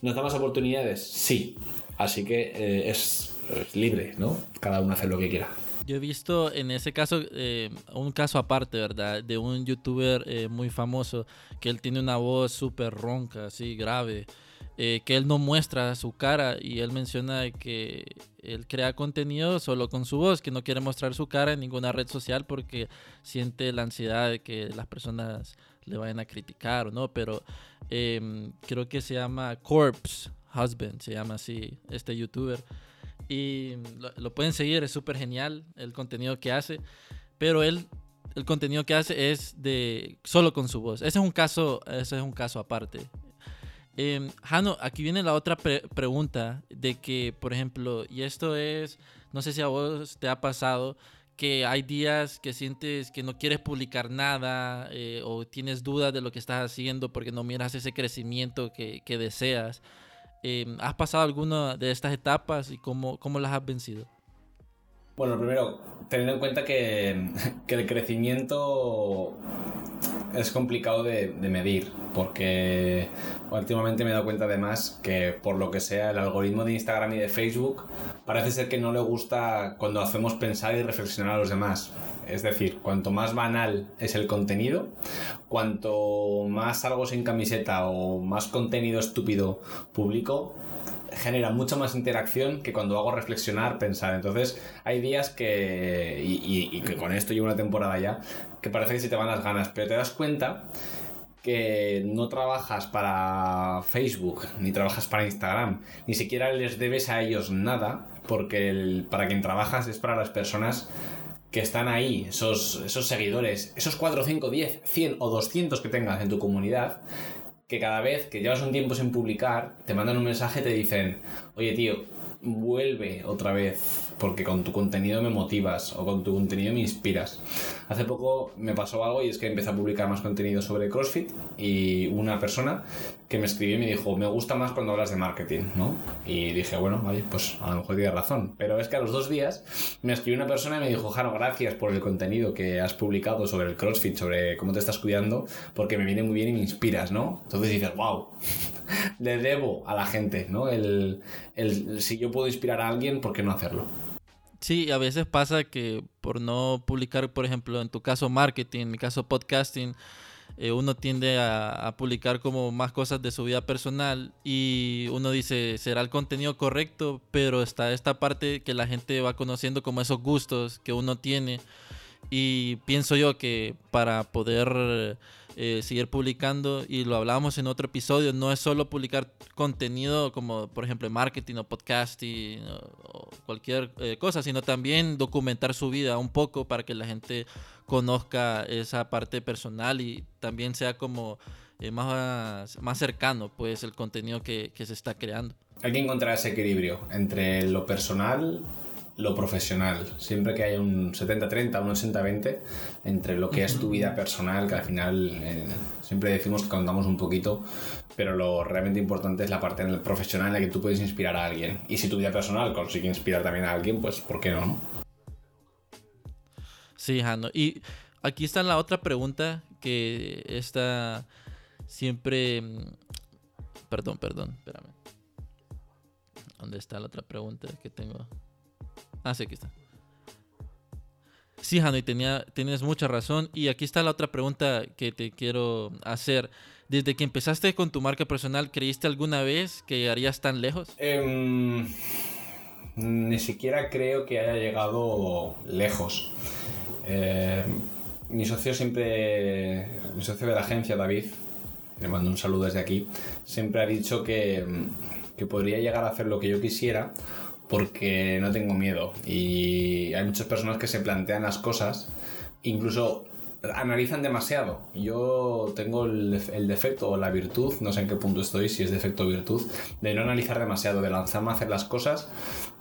¿Nos da más oportunidades? Sí. Así que eh, es, libre, ¿no? Cada uno hace lo que quiera. Yo he visto en ese caso eh, un caso aparte, ¿verdad? De un youtuber eh, muy famoso que él tiene una voz súper ronca, así grave, que él no muestra su cara y él menciona que él crea contenido solo con su voz, que no quiere mostrar su cara en ninguna red social porque siente la ansiedad de que las personas le vayan a criticar o no, pero em, creo que se llama Corpse Husband, se llama así este youtuber. Y lo, pueden seguir, es súper genial el contenido que hace, pero él, el contenido que hace es de solo con su voz. Ese es un caso, ese es un caso aparte. Eh, Jano, aquí viene la otra pregunta de que, por ejemplo, y esto es, no sé si a vos te ha pasado, que hay días que sientes que no quieres publicar nada eh, o tienes dudas de lo que estás haciendo porque no miras ese crecimiento que, que deseas. Em, ¿Has pasado alguna de estas etapas y cómo, cómo las has vencido? Bueno, primero, teniendo en cuenta que, que el crecimiento es complicado de, de, medir, porque últimamente me he dado cuenta además que por lo que sea el algoritmo de Instagram y de Facebook parece ser que no le gusta cuando hacemos pensar y reflexionar a los demás. Es decir, cuanto más banal es el contenido, cuanto más algo sin camiseta o más contenido estúpido publico, genera mucha más interacción que cuando hago reflexionar, pensar. Entonces, hay días que, y, que con esto llevo una temporada ya, que parece que se te van las ganas, pero te das cuenta que no trabajas para Facebook, ni trabajas para Instagram, ni siquiera les debes a ellos nada, porque para quien trabajas es para las personas que están ahí, esos, esos seguidores, esos 4, 5, 10, 100 o 200 que tengas en tu comunidad, que cada vez que llevas un tiempo sin publicar, te mandan un mensaje y te dicen, oye tío, vuelve otra vez porque con tu contenido me motivas o con tu contenido me inspiras. Hace poco me pasó algo y es que empecé a publicar más contenido sobre CrossFit y una persona que me escribió y me dijo, me gusta más cuando hablas de marketing, ¿no? Y dije, bueno, vale, pues a lo mejor tienes razón. Pero es que a los dos días me escribió una persona y me dijo, Jaro, gracias por el contenido que has publicado sobre el CrossFit, sobre cómo te estás cuidando, porque me viene muy bien y me inspiras, ¿no? Entonces dices, wow, le debo a la gente, ¿no? El, el, si yo puedo inspirar a alguien, ¿por qué no hacerlo? Sí, a veces pasa que por no publicar, por ejemplo, en tu caso marketing, en mi caso podcasting, eh, uno tiende a, publicar como más cosas de su vida personal y uno dice, será el contenido correcto, pero está esta parte que la gente va conociendo como esos gustos que uno tiene y pienso yo que para poder eh, seguir publicando, y lo hablábamos en otro episodio, no es solo publicar contenido como por ejemplo marketing o podcasting o, cualquier eh, cosa, sino también documentar su vida un poco para que la gente conozca esa parte personal y también sea como eh, más, más cercano pues el contenido que, que se está creando. Hay que encontrar ese equilibrio entre lo personal lo profesional. Siempre que haya un 70-30, un 80-20 entre lo que es tu vida personal, que al final eh, siempre decimos que contamos un poquito, pero lo realmente importante es la parte profesional en la que tú puedes inspirar a alguien. Y si tu vida personal consigue inspirar también a alguien, pues ¿por qué no? Sí, Jano. Y aquí está la otra pregunta que está siempre... Mm, perdón, perdón, espérame. ¿Dónde está la otra pregunta que tengo? Ah, sí, aquí está. Sí, Hanoi, tienes mucha razón. Y aquí está la otra pregunta que te quiero hacer. Desde que empezaste con tu marca personal, ¿creíste alguna vez que llegarías tan lejos? Em, ni siquiera creo que haya llegado lejos. Em, mi socio siempre, mi socio de la agencia, David, le mando un saludo desde aquí, siempre ha dicho que, que podría llegar a hacer lo que yo quisiera porque no tengo miedo. Y hay muchas personas que se plantean las cosas, incluso analizan demasiado. Yo tengo el, el, defecto o la virtud, no sé en qué punto estoy, si es defecto o virtud, de no analizar demasiado, de lanzarme a hacer las cosas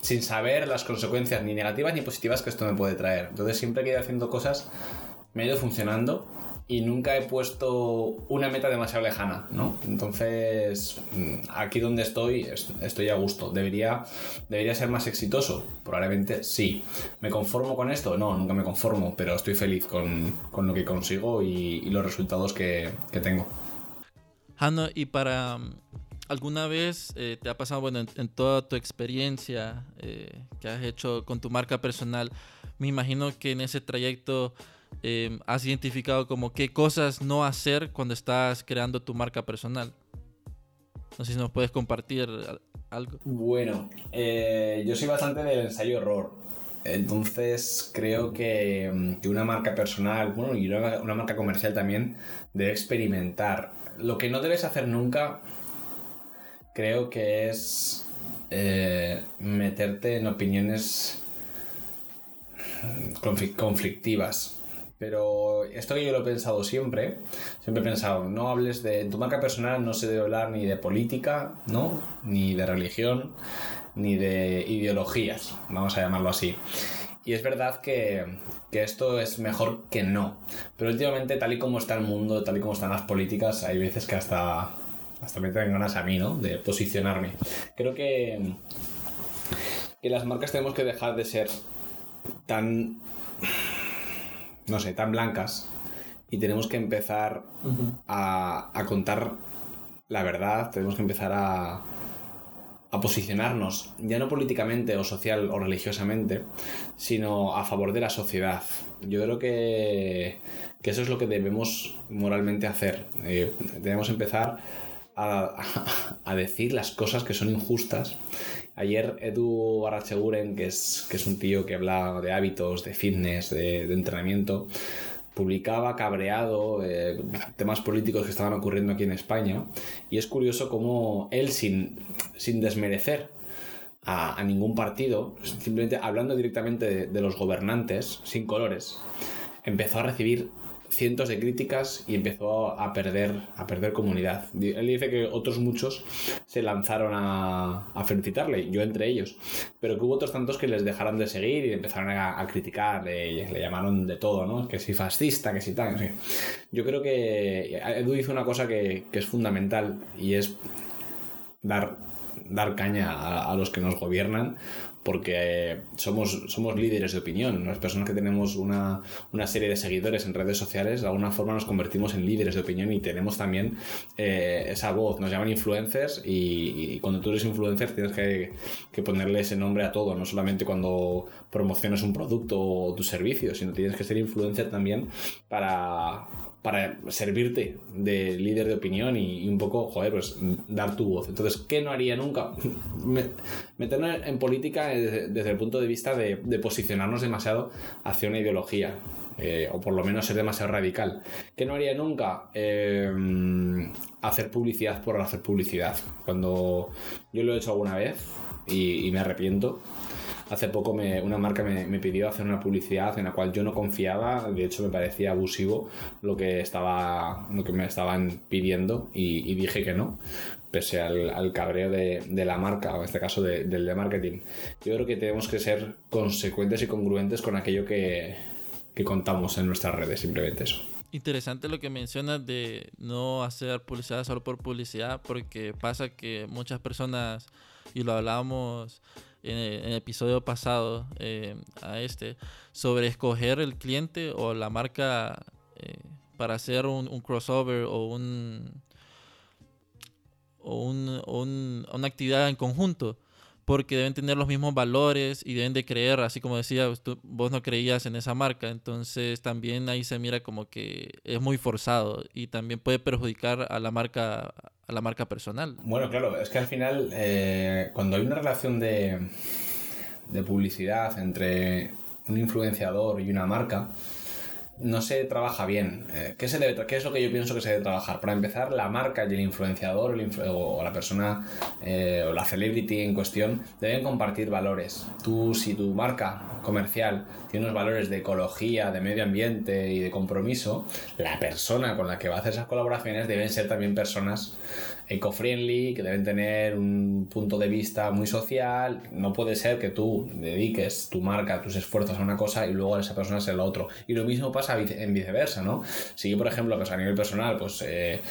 sin saber las consecuencias ni negativas ni positivas que esto me puede traer. Entonces siempre que he ido haciendo cosas me ha ido funcionando y nunca he puesto una meta demasiado lejana, ¿no? Entonces, mm, aquí donde estoy, estoy a gusto. ¿Debería, debería ser más exitoso? Probablemente sí. ¿Me conformo con esto? No, nunca me conformo, pero estoy feliz con, lo que consigo y, los resultados que, tengo. Hanno, y para mm, alguna vez eh, te ha pasado, bueno, en, toda tu experiencia eh, que has hecho con tu marca personal, me imagino que en ese trayecto Em, has identificado como qué cosas no hacer cuando estás creando tu marca personal. No sé si nos puedes compartir algo. Bueno, eh, yo soy bastante del ensayo-error. Entonces creo que, que, una marca personal, bueno, y una, una, marca comercial también, debe experimentar. Lo que no debes hacer nunca, creo que es eh, meterte en opiniones conflictivas. Pero esto que yo lo he pensado siempre, siempre he pensado, no hables de en tu marca personal, no se debe hablar ni de política, ¿no? Ni de religión, ni de ideologías, vamos a llamarlo así. Y es verdad que, que, esto es mejor que no. Pero últimamente, tal y como está el mundo, tal y como están las políticas, hay veces que hasta, hasta me tengan ganas a mí, ¿no? De posicionarme. Creo que, que las marcas tenemos que dejar de ser tan no sé, tan blancas y tenemos que empezar a, contar la verdad, tenemos que empezar a, a posicionarnos, ya no políticamente o social o religiosamente, sino a favor de la sociedad. Yo creo que, que eso es lo que debemos moralmente hacer. Eh, debemos empezar a, a, decir las cosas que son injustas. Ayer Edu Arracheguren, que es, que es un tío que habla de hábitos, de fitness, de, entrenamiento, publicaba cabreado eh, temas políticos que estaban ocurriendo aquí en España. Y es curioso cómo él, sin, sin desmerecer a, ningún partido, simplemente hablando directamente de los gobernantes, sin colores, empezó a recibir cientos de críticas y empezó a perder, a perder comunidad. Él dice que otros muchos se lanzaron a, a felicitarle, yo entre ellos, pero que hubo otros tantos que les dejaron de seguir y empezaron a, criticar, le, le, llamaron de todo, ¿no? Que si fascista, que si tal, Yo creo que Edu hizo una cosa que, que es fundamental y es dar dar caña a, a, los que nos gobiernan porque somos, somos líderes de opinión. Las personas que tenemos una, serie de seguidores en redes sociales, de alguna forma nos convertimos en líderes de opinión y tenemos también eh, esa voz. Nos llaman influencers y, cuando tú eres influencer tienes que, que, ponerle ese nombre a todo, no solamente cuando promocionas un producto o tu servicio, sino tienes que ser influencer también para para servirte de líder de opinión y, un poco, joder, pues dar tu voz. Entonces, ¿qué no haría nunca? Meternos en política desde, el punto de vista de, posicionarnos demasiado hacia una ideología. Eh, o por lo menos ser demasiado radical. ¿Qué no haría nunca? Eh, hacer publicidad por hacer publicidad. Cuando yo lo he hecho alguna vez y me arrepiento, hace poco me, una marca me, pidió hacer una publicidad en la cual yo no confiaba, de hecho me parecía abusivo lo que, estaba, lo que me estaban pidiendo y, dije que no, pese al, cabreo de, la marca, o en este caso del de marketing. Yo creo que tenemos que ser consecuentes y congruentes con aquello que, que contamos en nuestras redes, simplemente eso. Interesante lo que mencionas de no hacer publicidad solo por publicidad, porque pasa que muchas personas, y lo hablábamos en el, episodio pasado eh, a este sobre escoger el cliente o la marca eh, para hacer un, crossover o un o, un, una actividad en conjunto. Porque deben tener los mismos valores y deben de creer, así como decía, vos no creías en esa marca, entonces también ahí se mira como que es muy forzado y también puede perjudicar a la marca a la marca personal. Bueno, claro, es que al final eh, cuando hay una relación de, de publicidad entre un influenciador y una marca, no se trabaja bien. Eh, ¿qué, se debe ¿Qué es lo que yo pienso que se debe trabajar? Para empezar, la marca y el influenciador o la persona eh, o la celebrity en cuestión deben compartir valores. Tú, si tu marca comercial tiene unos valores de ecología, de medio ambiente y de compromiso, la persona con la que va a hacer esas colaboraciones deben ser también personas eco-friendly, que deben tener un punto de vista muy social. No puede ser que tú dediques tu marca, tus esfuerzos a una cosa y luego a esa persona sea lo otro. Y lo mismo pasa en viceversa, ¿no? Si yo, por ejemplo, a nivel personal, pues eh,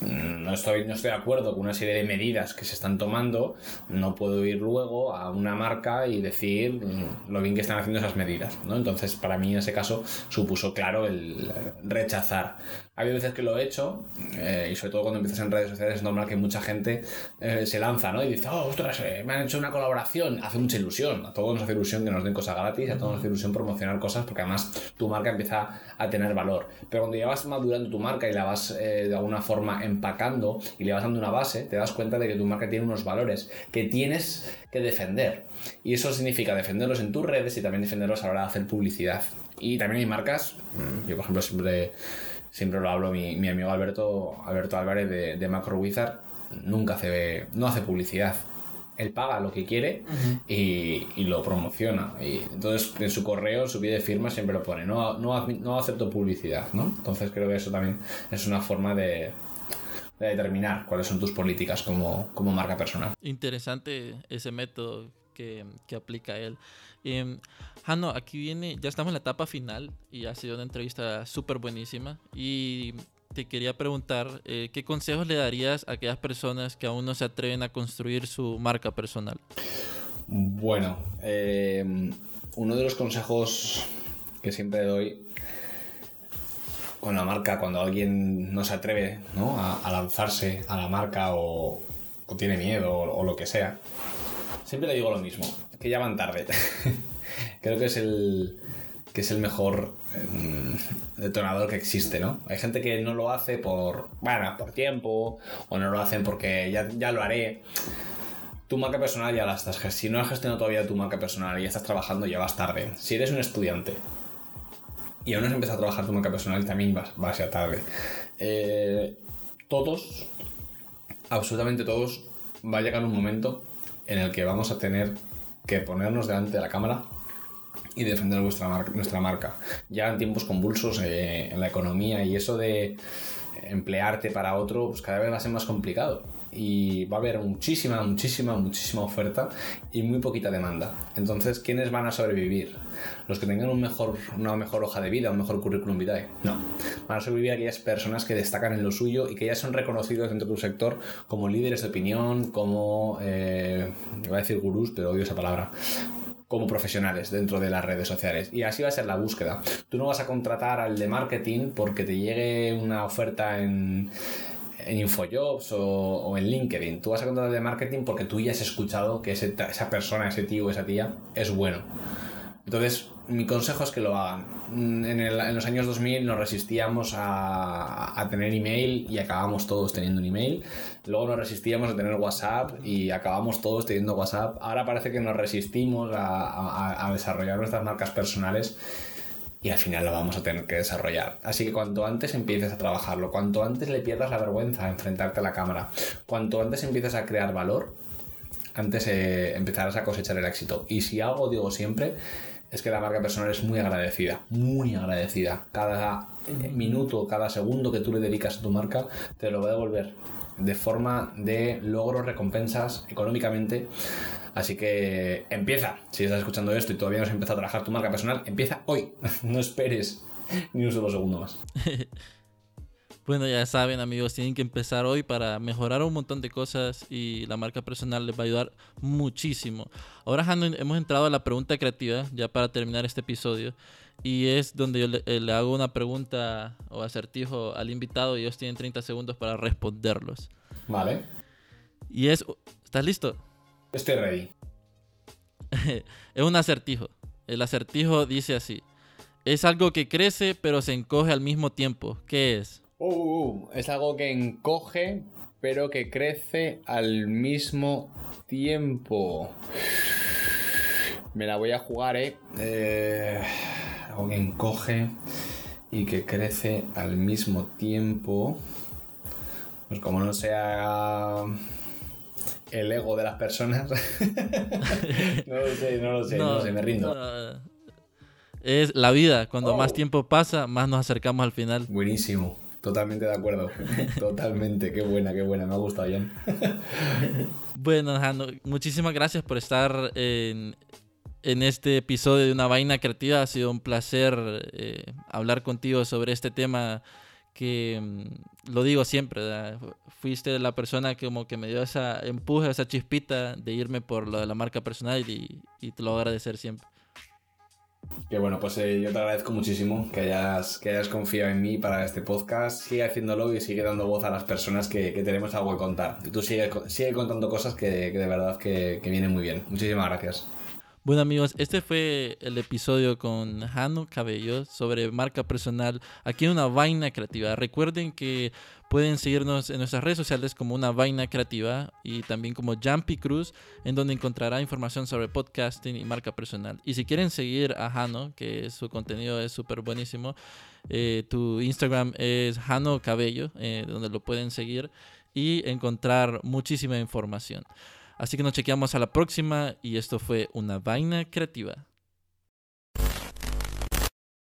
no estoy, no estoy de acuerdo con una serie de medidas que se están tomando, no puedo ir luego a una marca y decir mm, lo bien que están haciendo esas medidas. ¿no? Entonces, para mí en ese caso supuso claro el rechazar. Ha habido veces que lo he hecho, eh, y sobre todo cuando empiezas en redes sociales es normal que mucha gente eh, se lanza ¿no? y dice, oh, ostras, eh, me han hecho una colaboración. Hace mucha ilusión. A todos nos hace ilusión que nos den cosas gratis, a todos nos hace ilusión promocionar cosas porque además tu marca empieza a tener valor. Pero cuando ya vas madurando tu marca y la vas de alguna forma empacando y le vas dando una base, te das cuenta de que tu marca tiene unos valores que tienes que defender. Y eso significa defenderlos en tus redes y también defenderlos a la hora de hacer publicidad. Y también hay marcas, mm, yo por ejemplo siempre, siempre lo hablo, mi, mi amigo Alberto, Alberto Álvarez de, de Macro Wizard, nunca hace, no hace publicidad él paga lo que quiere y, lo promociona. Y entonces en su correo, su pie de firma siempre lo pone, no, no, no acepto publicidad, ¿no? Entonces creo que eso también es una forma de, determinar cuáles son tus políticas como, marca personal. Interesante ese método que, aplica él. Eh, Jano, aquí viene, ya estamos en la etapa final y ha sido una entrevista súper buenísima. Y te quería preguntar, eh, ¿qué consejos le darías a aquellas personas que aún no se atreven a construir su marca personal? Bueno, eh, uno de los consejos que siempre doy con la marca, cuando alguien no se atreve A, lanzarse a la marca o, tiene miedo o, lo que sea, siempre le digo lo mismo, que ya van tarde. Creo que es el, que es el mejor em, detonador que existe, ¿no? Hay gente que no lo hace por, bueno, por tiempo, o no lo hacen porque ya, ya lo haré. Tu marca personal ya la estás Si no has gestionado todavía tu marca personal y estás trabajando, ya vas tarde. Si eres un estudiante y aún no has empezado a trabajar tu marca personal, también vas, vas ya tarde. Eh, todos, absolutamente todos, va a llegar un momento en el que vamos a tener que ponernos delante de la cámara y defender vuestra marca, nuestra marca. Ya en tiempos convulsos eh, en la economía y eso de emplearte para otro, pues cada vez va a ser más complicado. Y va a haber muchísima, muchísima, muchísima oferta y muy poquita demanda. Entonces, ¿quiénes van a sobrevivir? ¿Los que tengan un mejor, una mejor hoja de vida, un mejor currículum vitae? No. Van a sobrevivir aquellas personas que destacan en lo suyo y que ya son reconocidos dentro de tu sector como líderes de opinión, como, eh, iba a decir gurús, pero odio esa palabra, como profesionales dentro de las redes sociales. Y así va a ser la búsqueda. Tú no vas a contratar al de marketing porque te llegue una oferta en, en Infojobs o, en LinkedIn. Tú vas a contratar al de marketing porque tú ya has escuchado que esa persona, ese tío o esa tía es bueno. Entonces, mi consejo es que lo hagan. Mm, en, los años 2000 nos resistíamos a, tener email y acabamos todos teniendo un email. Luego nos resistíamos a tener WhatsApp y acabamos todos teniendo WhatsApp. Ahora parece que nos resistimos a, desarrollar nuestras marcas personales y al final lo vamos a tener que desarrollar. Así que cuanto antes empieces a trabajarlo, cuanto antes le pierdas la vergüenza a enfrentarte a la cámara, cuanto antes empieces a crear valor, antes eh, empezarás a cosechar el éxito. Y si algo digo siempre, es que la marca personal es muy agradecida, muy agradecida. Cada minuto, cada segundo que tú le dedicas a tu marca, te lo va a devolver de forma de logros, recompensas económicamente. Así que empieza. Si estás escuchando esto y todavía no has empezado a trabajar tu marca personal, empieza hoy. No esperes ni un solo segundo más. Bueno, ya saben amigos, tienen que empezar hoy para mejorar un montón de cosas y la marca personal les va a ayudar muchísimo. Ahora hemos entrado a la pregunta creativa, ya para terminar este episodio, y es donde yo le, eh, hago una pregunta o acertijo al invitado y ellos tienen 30 segundos para responderlos. Vale. Y es, ¿estás listo? Estoy ready. es un acertijo. El acertijo dice así. Es algo que crece pero se encoge al mismo tiempo. ¿Qué es? Uh, uh, uh, es algo que encoge, pero que crece al mismo tiempo. Me la voy a jugar, ¿eh? eh algo que encoge y que crece al mismo tiempo. Pues como no sea el ego de las personas. no lo sé, no lo sé, no, sé, me rindo. es la vida, cuando más oh. tiempo pasa, más nos acercamos al final. Buenísimo, totalmente de acuerdo. totalmente, qué buena, qué buena, me ha gustado, Jan. bueno, Jano, muchísimas gracias por estar en, en este episodio de Una Vaina Creativa. Ha sido un placer eh, hablar contigo sobre este tema que mm, lo digo siempre, fuiste la persona que como que me dio esa empuje, esa chispita de irme por lo de la marca personal y, te lo voy a agradecer siempre. Que bueno, pues eh, yo te agradezco muchísimo que hayas, que hayas confiado en mí para este podcast. Sigue haciéndolo y sigue dando voz a las personas que, que tenemos algo que contar. Y tú sigue, sigue contando cosas que, que de verdad que, que vienen muy bien. Muchísimas gracias. Bueno amigos, este fue el episodio con Jano Cabello sobre marca personal aquí en una vaina creativa. Recuerden que pueden seguirnos en nuestras redes sociales como una vaina creativa y también como Jumpy Cruz, en donde encontrará información sobre podcasting y marca personal. Y si quieren seguir a Jano, que su contenido es súper buenísimo, eh, tu Instagram es Jano Cabello, eh, donde lo pueden seguir y encontrar muchísima información. Así que nos chequeamos a la próxima y esto fue una vaina creativa.